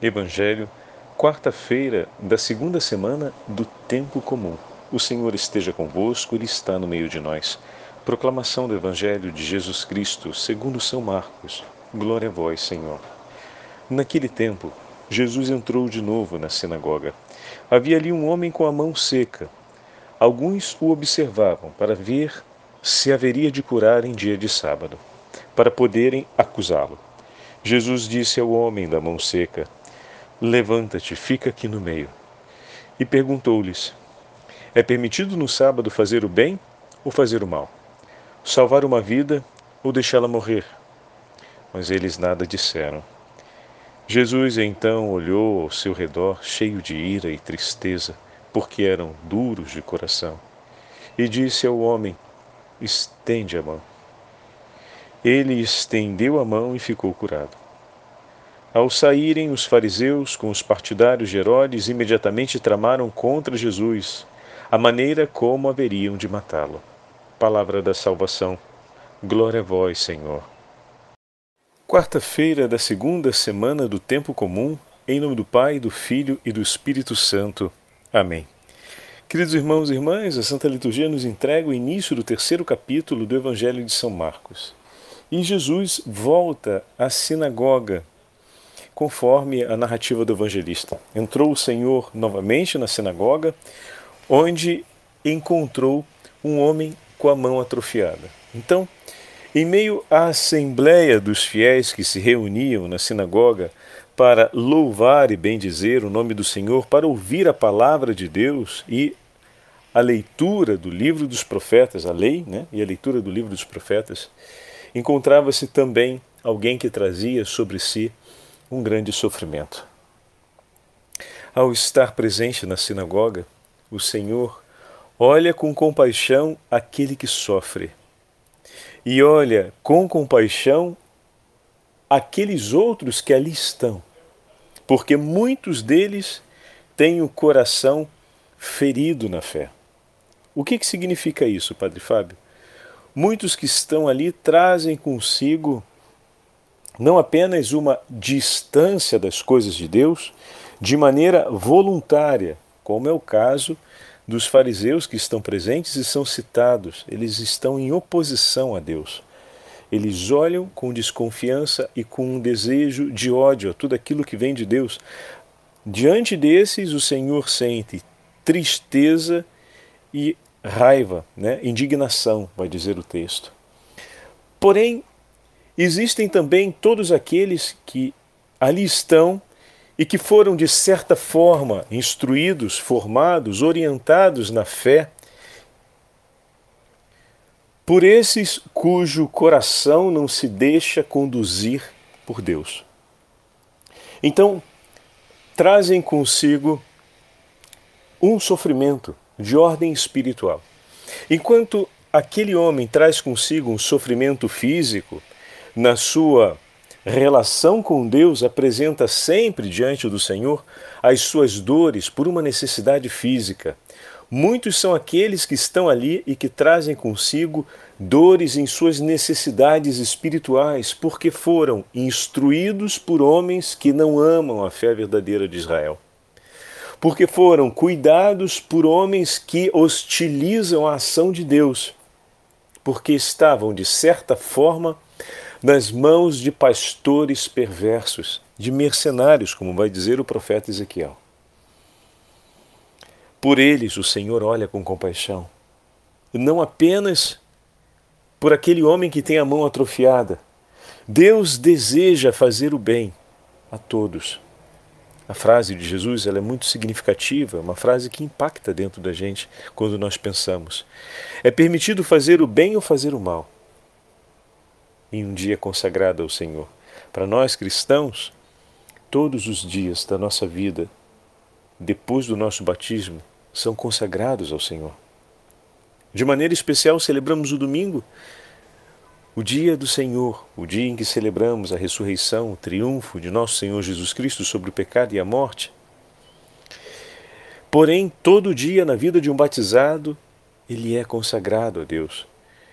Evangelho, quarta-feira da segunda semana do Tempo Comum. O Senhor esteja convosco, Ele está no meio de nós. Proclamação do Evangelho de Jesus Cristo, segundo São Marcos. Glória a vós, Senhor. Naquele tempo, Jesus entrou de novo na sinagoga. Havia ali um homem com a mão seca. Alguns o observavam para ver se haveria de curar em dia de sábado, para poderem acusá-lo. Jesus disse ao homem da mão seca: Levanta-te, fica aqui no meio. E perguntou-lhes: É permitido no sábado fazer o bem ou fazer o mal? Salvar uma vida ou deixá-la morrer? Mas eles nada disseram. Jesus então olhou ao seu redor, cheio de ira e tristeza, porque eram duros de coração, e disse ao homem: Estende a mão. Ele estendeu a mão e ficou curado. Ao saírem os fariseus com os partidários de Herodes, imediatamente tramaram contra Jesus a maneira como haveriam de matá-lo. Palavra da salvação. Glória a vós, Senhor. Quarta-feira da segunda semana do tempo comum, em nome do Pai, do Filho e do Espírito Santo. Amém. Queridos irmãos e irmãs, a Santa Liturgia nos entrega o início do terceiro capítulo do Evangelho de São Marcos. E Jesus volta à sinagoga conforme a narrativa do evangelista. Entrou o Senhor novamente na sinagoga, onde encontrou um homem com a mão atrofiada. Então, em meio à assembleia dos fiéis que se reuniam na sinagoga para louvar e bendizer o nome do Senhor, para ouvir a palavra de Deus e a leitura do livro dos profetas, a lei, né, e a leitura do livro dos profetas, encontrava-se também alguém que trazia sobre si um grande sofrimento. Ao estar presente na sinagoga, o Senhor olha com compaixão aquele que sofre e olha com compaixão aqueles outros que ali estão, porque muitos deles têm o coração ferido na fé. O que, que significa isso, Padre Fábio? Muitos que estão ali trazem consigo não apenas uma distância das coisas de Deus de maneira voluntária, como é o caso dos fariseus que estão presentes e são citados, eles estão em oposição a Deus. Eles olham com desconfiança e com um desejo de ódio a tudo aquilo que vem de Deus. Diante desses, o Senhor sente tristeza e raiva, né? indignação, vai dizer o texto. Porém, existem também todos aqueles que ali estão e que foram, de certa forma, instruídos, formados, orientados na fé, por esses cujo coração não se deixa conduzir por Deus. Então, trazem consigo um sofrimento de ordem espiritual. Enquanto aquele homem traz consigo um sofrimento físico, na sua relação com Deus, apresenta sempre diante do Senhor as suas dores por uma necessidade física. Muitos são aqueles que estão ali e que trazem consigo dores em suas necessidades espirituais, porque foram instruídos por homens que não amam a fé verdadeira de Israel. Porque foram cuidados por homens que hostilizam a ação de Deus, porque estavam, de certa forma, nas mãos de pastores perversos, de mercenários, como vai dizer o profeta Ezequiel. Por eles o Senhor olha com compaixão, não apenas por aquele homem que tem a mão atrofiada. Deus deseja fazer o bem a todos. A frase de Jesus ela é muito significativa, uma frase que impacta dentro da gente quando nós pensamos. É permitido fazer o bem ou fazer o mal? Em um dia consagrado ao Senhor. Para nós cristãos, todos os dias da nossa vida, depois do nosso batismo, são consagrados ao Senhor. De maneira especial, celebramos o domingo, o dia do Senhor, o dia em que celebramos a ressurreição, o triunfo de nosso Senhor Jesus Cristo sobre o pecado e a morte. Porém, todo dia na vida de um batizado, ele é consagrado a Deus.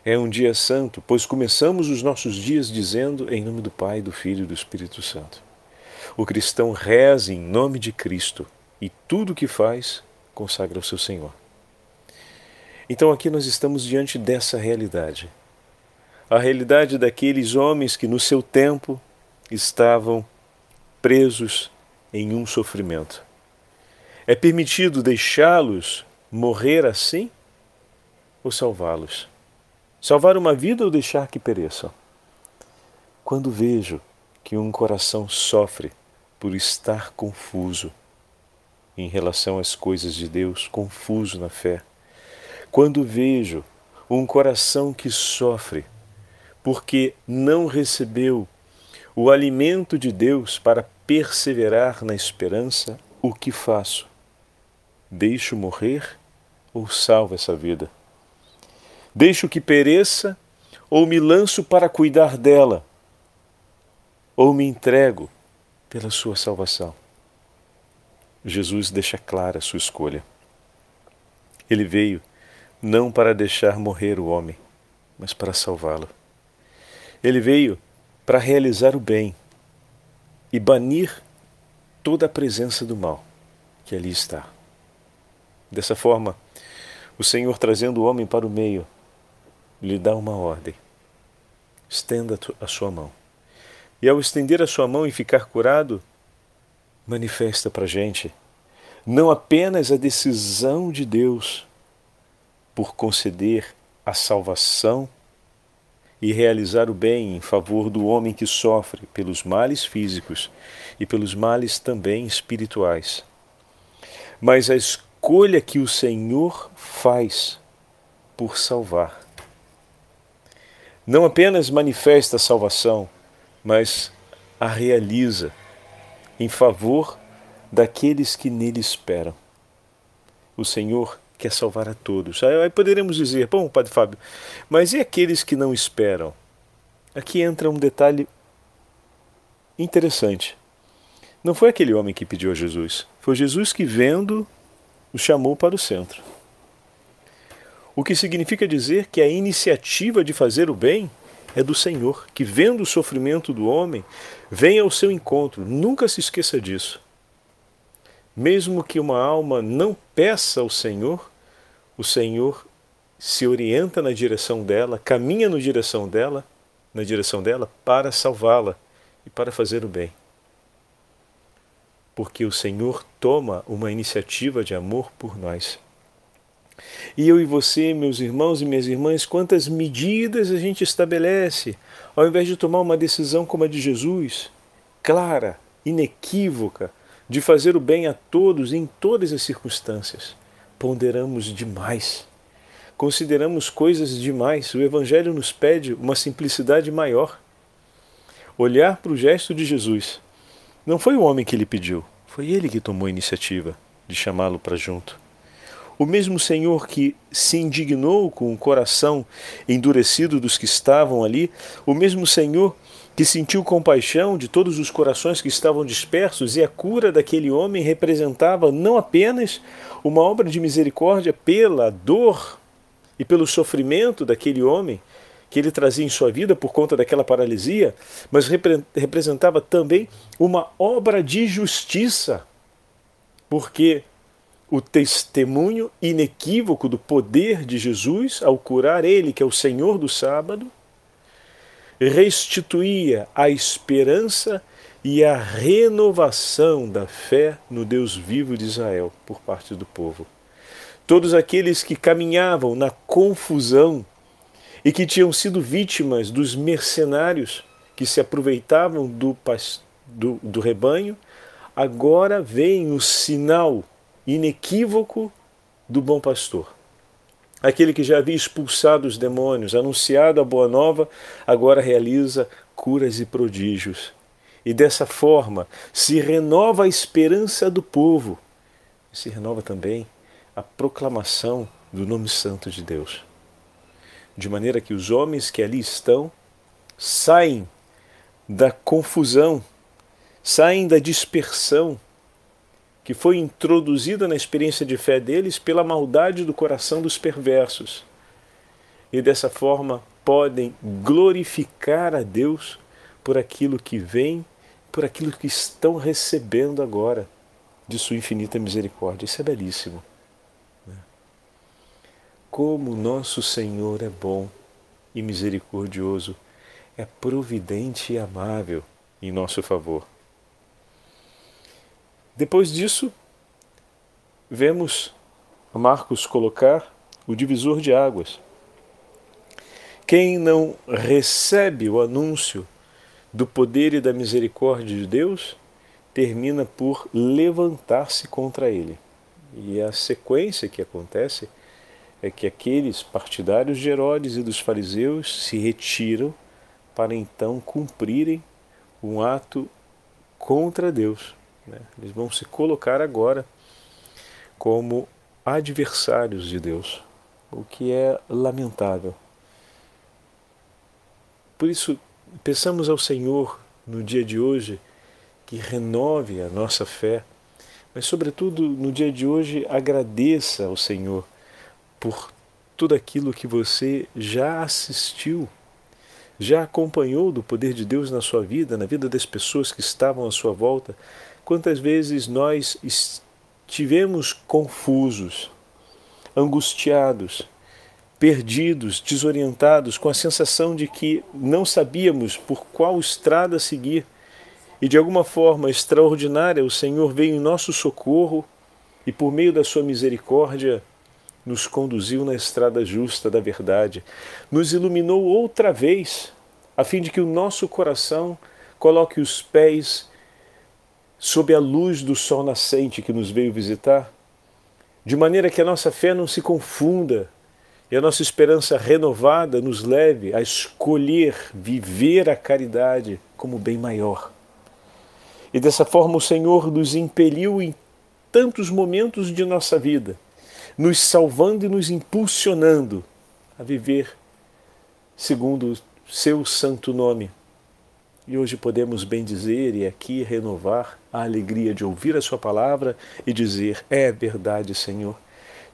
É um dia santo, pois começamos os nossos dias dizendo em nome do Pai, do Filho e do Espírito Santo. O cristão reza em nome de Cristo e tudo o que faz consagra ao seu Senhor. Então aqui nós estamos diante dessa realidade. A realidade daqueles homens que no seu tempo estavam presos em um sofrimento. É permitido deixá-los morrer assim ou salvá-los? Salvar uma vida ou deixar que pereçam? Quando vejo que um coração sofre por estar confuso em relação às coisas de Deus, confuso na fé, quando vejo um coração que sofre porque não recebeu o alimento de Deus para perseverar na esperança, o que faço? Deixo morrer ou salvo essa vida? Deixo que pereça ou me lanço para cuidar dela? Ou me entrego pela sua salvação? Jesus deixa clara a sua escolha. Ele veio não para deixar morrer o homem, mas para salvá-lo. Ele veio para realizar o bem e banir toda a presença do mal que ali está. Dessa forma, o Senhor trazendo o homem para o meio, lhe dá uma ordem: estenda a sua mão. E ao estender a sua mão e ficar curado, manifesta para a gente não apenas a decisão de Deus por conceder a salvação e realizar o bem em favor do homem que sofre pelos males físicos e pelos males também espirituais, mas a escolha que o Senhor faz por salvar não apenas manifesta a salvação, mas a realiza em favor daqueles que nele esperam. O Senhor quer salvar a todos. Aí poderemos dizer, bom, Padre Fábio, mas e aqueles que não esperam? Aqui entra um detalhe interessante. Não foi aquele homem que pediu a Jesus, foi Jesus que, vendo, o chamou para o centro. O que significa dizer que a iniciativa de fazer o bem é do Senhor, que vendo o sofrimento do homem, vem ao seu encontro. Nunca se esqueça disso. Mesmo que uma alma não peça ao Senhor, o Senhor se orienta na direção dela, caminha na direção dela, na direção dela para salvá-la e para fazer o bem. Porque o Senhor toma uma iniciativa de amor por nós. E eu e você, meus irmãos e minhas irmãs, quantas medidas a gente estabelece ao invés de tomar uma decisão como a de Jesus, clara, inequívoca, de fazer o bem a todos em todas as circunstâncias. Ponderamos demais. Consideramos coisas demais. O Evangelho nos pede uma simplicidade maior. Olhar para o gesto de Jesus. Não foi o homem que lhe pediu, foi ele que tomou a iniciativa de chamá-lo para junto. O mesmo Senhor que se indignou com o coração endurecido dos que estavam ali, o mesmo Senhor que sentiu compaixão de todos os corações que estavam dispersos, e a cura daquele homem representava não apenas uma obra de misericórdia pela dor e pelo sofrimento daquele homem que ele trazia em sua vida por conta daquela paralisia, mas representava também uma obra de justiça, porque o testemunho inequívoco do poder de Jesus ao curar ele, que é o Senhor do sábado, restituía a esperança e a renovação da fé no Deus vivo de Israel por parte do povo. Todos aqueles que caminhavam na confusão e que tinham sido vítimas dos mercenários que se aproveitavam do, do, do rebanho, agora veem o sinal inequívoco do bom pastor. Aquele que já havia expulsado os demônios, anunciado a boa nova, agora realiza curas e prodígios. E dessa forma se renova a esperança do povo, se renova também a proclamação do nome santo de Deus. De maneira que os homens que ali estão saem da confusão, saem da dispersão, que foi introduzida na experiência de fé deles pela maldade do coração dos perversos. E dessa forma podem glorificar a Deus por aquilo que vem, por aquilo que estão recebendo agora de Sua infinita misericórdia. Isso é belíssimo. Né? Como nosso Senhor é bom e misericordioso, é providente e amável em nosso favor. Depois disso, vemos Marcos colocar o divisor de águas. Quem não recebe o anúncio do poder e da misericórdia de Deus termina por levantar-se contra ele. E a sequência que acontece é que aqueles partidários de Herodes e dos fariseus se retiram para então cumprirem um ato contra Deus. Né? Eles vão se colocar agora como adversários de Deus, o que é lamentável. Por isso, peçamos ao Senhor no dia de hoje que renove a nossa fé, mas, sobretudo, no dia de hoje, agradeça ao Senhor por tudo aquilo que você já assistiu, já acompanhou do poder de Deus na sua vida, na vida das pessoas que estavam à sua volta. Quantas vezes nós estivemos confusos, angustiados, perdidos, desorientados, com a sensação de que não sabíamos por qual estrada seguir. E de alguma forma extraordinária, o Senhor veio em nosso socorro e, por meio da sua misericórdia, nos conduziu na estrada justa da verdade, nos iluminou outra vez, a fim de que o nosso coração coloque os pés sob a luz do sol nascente que nos veio visitar, de maneira que a nossa fé não se confunda e a nossa esperança renovada nos leve a escolher viver a caridade como bem maior. E dessa forma o Senhor nos impeliu em tantos momentos de nossa vida, nos salvando e nos impulsionando a viver segundo o seu santo nome. E hoje podemos bem dizer e aqui renovar a alegria de ouvir a Sua palavra e dizer: É verdade, Senhor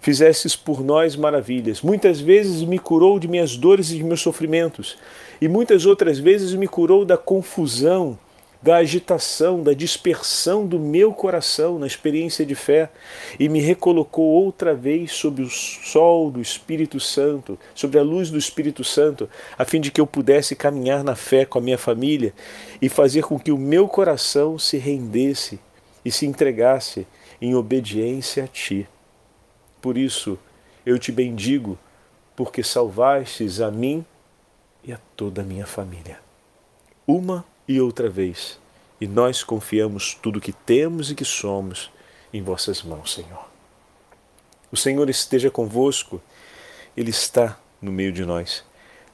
fizesses por nós maravilhas. Muitas vezes me curou de minhas dores e de meus sofrimentos, e muitas outras vezes me curou da confusão, da agitação, da dispersão do meu coração na experiência de fé e me recolocou outra vez sob o sol do Espírito Santo, sobre a luz do Espírito Santo, a fim de que eu pudesse caminhar na fé com a minha família e fazer com que o meu coração se rendesse e se entregasse em obediência a Ti. Por isso eu te bendigo, porque salvastes a mim e a toda a minha família. Uma e outra vez, e nós confiamos tudo que temos e que somos em vossas mãos, Senhor. O Senhor esteja convosco, Ele está no meio de nós.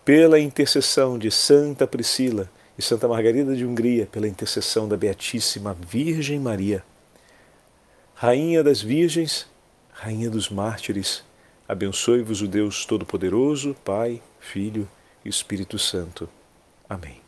Pela intercessão de Santa Priscila e Santa Margarida de Hungria, pela intercessão da Beatíssima Virgem Maria, Rainha das Virgens, Rainha dos Mártires, abençoe-vos o Deus Todo-Poderoso, Pai, Filho e Espírito Santo. Amém.